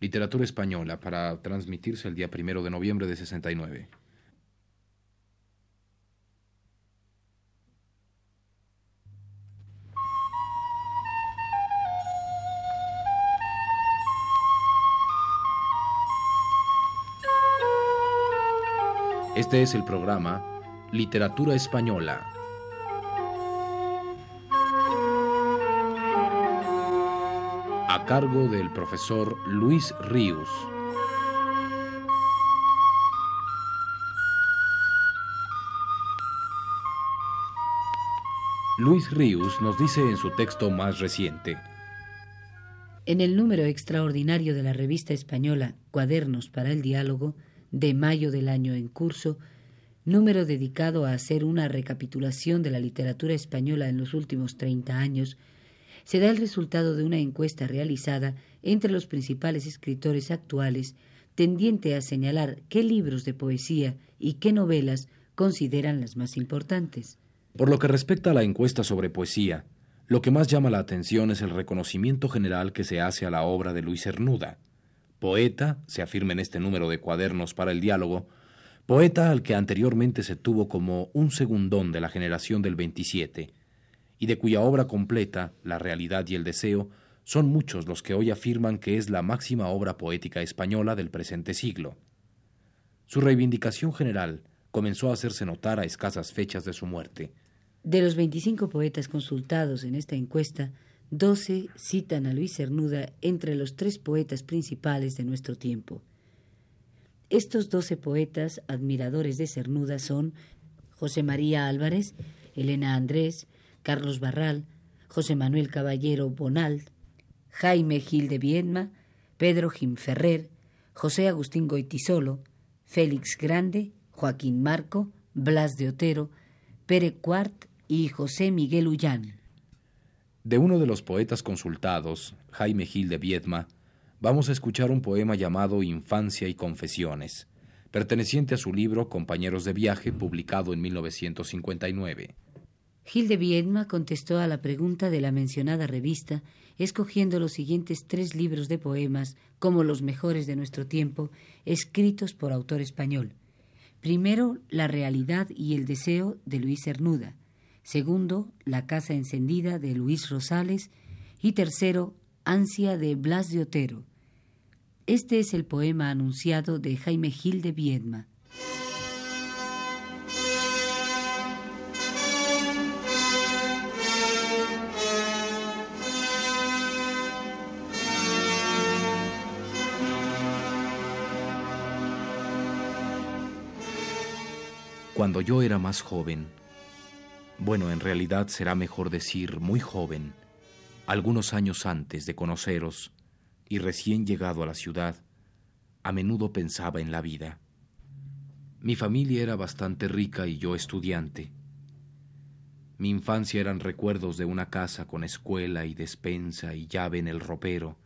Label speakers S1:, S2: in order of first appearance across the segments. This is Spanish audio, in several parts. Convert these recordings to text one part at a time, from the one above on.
S1: literatura española, para transmitirse el día primero de noviembre de 69. Este es el programa Literatura Española. A cargo del profesor Luis Ríos. Luis Ríos nos dice en su texto más reciente.
S2: En el número extraordinario de la revista española Cuadernos para el Diálogo, de mayo del año en curso, número dedicado a hacer una recapitulación de la literatura española en los últimos 30 años, se da el resultado de una encuesta realizada entre los principales escritores actuales tendiente a señalar qué libros de poesía y qué novelas consideran las más importantes.
S1: Por lo que respecta a la encuesta sobre poesía, lo que más llama la atención es el reconocimiento general que se hace a la obra de Luis Cernuda. Poeta, se afirma en este número de cuadernos para el diálogo, poeta al que anteriormente se tuvo como un segundón de la generación del 27, y de cuya obra completa, La realidad y el deseo, son muchos los que hoy afirman que es la máxima obra poética española del presente siglo. Su reivindicación general comenzó a hacerse notar a escasas fechas de su muerte.
S2: De los 25 poetas consultados en esta encuesta, 12 citan a Luis Cernuda entre los tres poetas principales de nuestro tiempo. Estos doce poetas admiradores de Cernuda son José María Álvarez, Elena Andrés, Carlos Barral, José Manuel Caballero Bonal, Jaime Gil de Viedma, Pedro Ferrer, José Agustín Goitisolo, Félix Grande, Joaquín Marco, Blas de Otero, Pere Cuart y José Miguel Ullán.
S1: De uno de los poetas consultados, Jaime Gil de Viedma, vamos a escuchar un poema llamado Infancia y Confesiones, perteneciente a su libro Compañeros de Viaje, publicado en 1959.
S2: Gil de Viedma contestó a la pregunta de la mencionada revista, escogiendo los siguientes tres libros de poemas como los mejores de nuestro tiempo, escritos por autor español. Primero, La realidad y el deseo de Luis Cernuda. Segundo, La casa encendida de Luis Rosales. Y tercero, Ansia de Blas de Otero. Este es el poema anunciado de Jaime Gil de Viedma.
S1: Cuando yo era más joven, bueno, en realidad será mejor decir muy joven, algunos años antes de conoceros y recién llegado a la ciudad, a menudo pensaba en la vida. Mi familia era bastante rica y yo estudiante. Mi infancia eran recuerdos de una casa con escuela y despensa y llave en el ropero,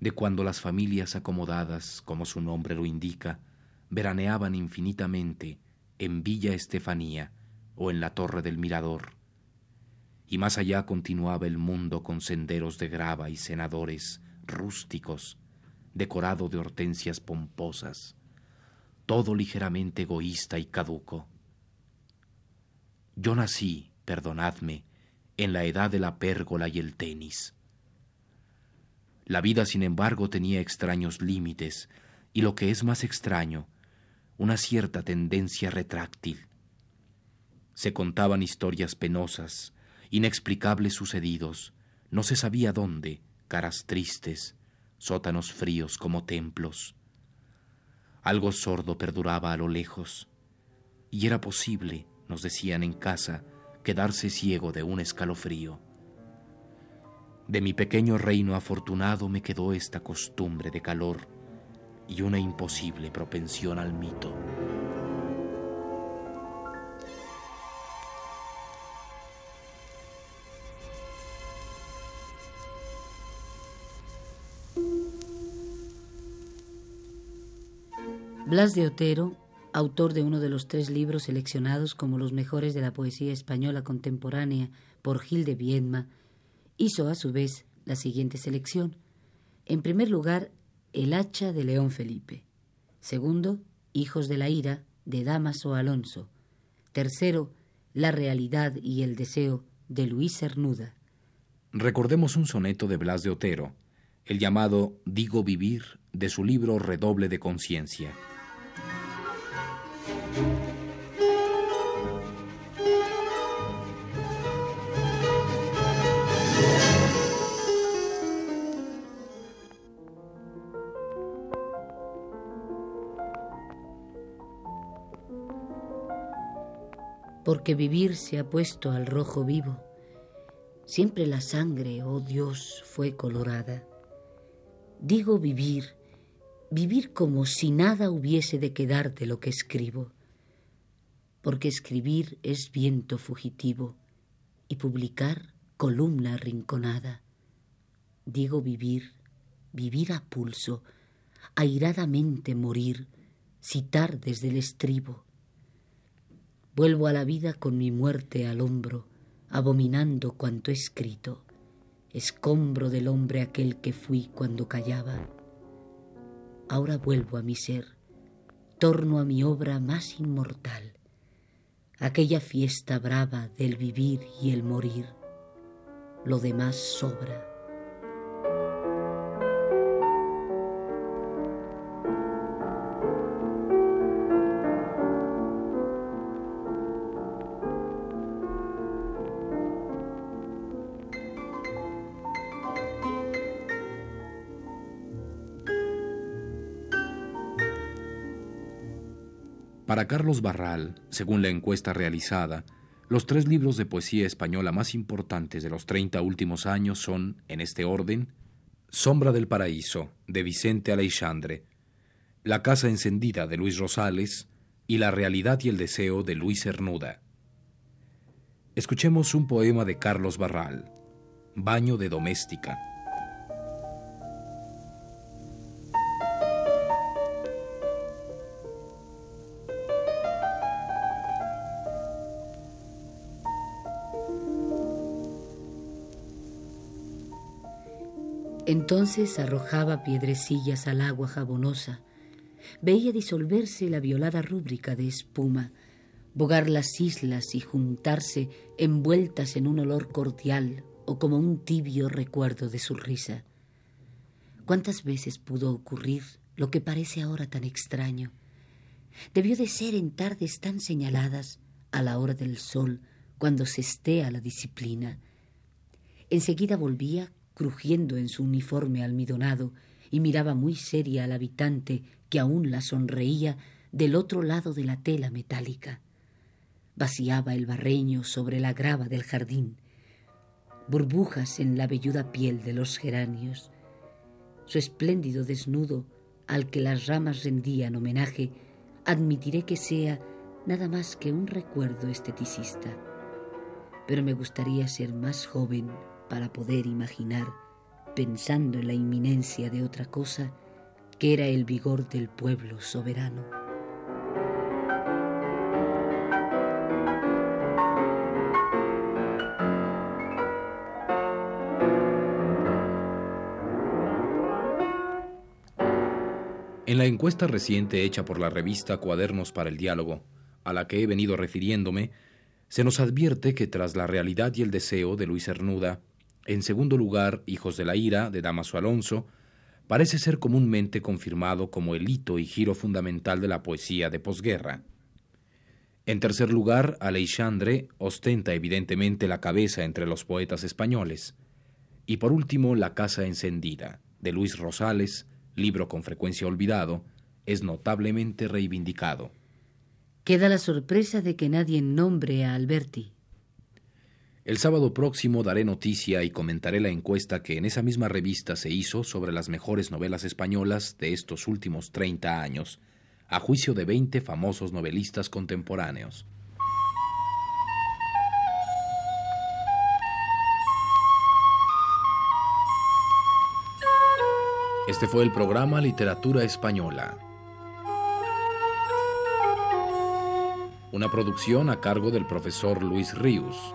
S1: de cuando las familias acomodadas, como su nombre lo indica, veraneaban infinitamente en Villa Estefanía o en la Torre del Mirador y más allá continuaba el mundo con senderos de grava y senadores rústicos, decorado de hortensias pomposas, todo ligeramente egoísta y caduco. Yo nací, perdonadme, en la edad de la pérgola y el tenis. La vida, sin embargo, tenía extraños límites y lo que es más extraño, una cierta tendencia retráctil. Se contaban historias penosas, inexplicables sucedidos, no se sabía dónde, caras tristes, sótanos fríos como templos. Algo sordo perduraba a lo lejos, y era posible, nos decían en casa, quedarse ciego de un escalofrío. De mi pequeño reino afortunado me quedó esta costumbre de calor y una imposible propensión al mito.
S2: Blas de Otero, autor de uno de los tres libros seleccionados como los mejores de la poesía española contemporánea por Gil de Viedma, hizo a su vez la siguiente selección. En primer lugar, El hacha de León Felipe. Segundo, Hijos de la ira de Damaso Alonso. Tercero, La realidad y el deseo de Luis Cernuda.
S1: Recordemos un soneto de Blas de Otero, el llamado Digo Vivir de su libro Redoble de Conciencia.
S2: Porque vivir se ha puesto al rojo vivo. Siempre la sangre, oh Dios, fue colorada. Digo vivir, vivir como si nada hubiese de quedar de lo que escribo, porque escribir es viento fugitivo y publicar columna arrinconada. Digo vivir, vivir a pulso, airadamente morir, citar desde el estribo Vuelvo a la vida con mi muerte al hombro, abominando cuanto he escrito, escombro del hombre aquel que fui cuando callaba. Ahora vuelvo a mi ser, torno a mi obra más inmortal, aquella fiesta brava del vivir y el morir. Lo demás sobra.
S1: Para Carlos Barral, según la encuesta realizada, los tres libros de poesía española más importantes de los 30 últimos años son, en este orden, Sombra del Paraíso, de Vicente Aleixandre, La Casa Encendida, de Luis Rosales, y La Realidad y el Deseo, de Luis Cernuda. Escuchemos un poema de Carlos Barral, Baño de Doméstica.
S2: Entonces arrojaba piedrecillas al agua jabonosa. Veía disolverse la violada rúbrica de espuma, bogar las islas y juntarse envueltas en un olor cordial o como un tibio recuerdo de su risa. ¿Cuántas veces pudo ocurrir lo que parece ahora tan extraño? Debió de ser en tardes tan señaladas, a la hora del sol, cuando se estea la disciplina. Enseguida volvía crujiendo en su uniforme almidonado, y miraba muy seria al habitante que aún la sonreía del otro lado de la tela metálica. Vaciaba el barreño sobre la grava del jardín, burbujas en la velluda piel de los geranios. Su espléndido desnudo, al que las ramas rendían homenaje, admitiré que sea nada más que un recuerdo esteticista. Pero me gustaría ser más joven para poder imaginar, pensando en la inminencia de otra cosa, que era el vigor del pueblo soberano.
S1: En la encuesta reciente hecha por la revista Cuadernos para el Diálogo, a la que he venido refiriéndome, se nos advierte que tras la realidad y el deseo de Luis Hernuda, en segundo lugar, Hijos de la Ira, de Damaso Alonso, parece ser comúnmente confirmado como el hito y giro fundamental de la poesía de posguerra. En tercer lugar, Aleixandre ostenta evidentemente la cabeza entre los poetas españoles. Y por último, La Casa Encendida, de Luis Rosales, libro con frecuencia olvidado, es notablemente reivindicado.
S2: Queda la sorpresa de que nadie nombre a Alberti.
S1: El sábado próximo daré noticia y comentaré la encuesta que en esa misma revista se hizo sobre las mejores novelas españolas de estos últimos 30 años, a juicio de 20 famosos novelistas contemporáneos. Este fue el programa Literatura Española. Una producción a cargo del profesor Luis Ríos.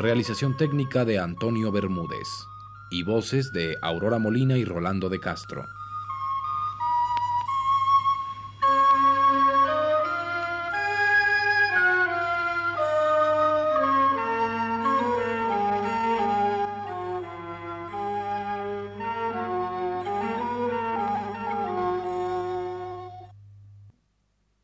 S1: Realización técnica de Antonio Bermúdez. y voces de Aurora Molina y Rolando de Castro.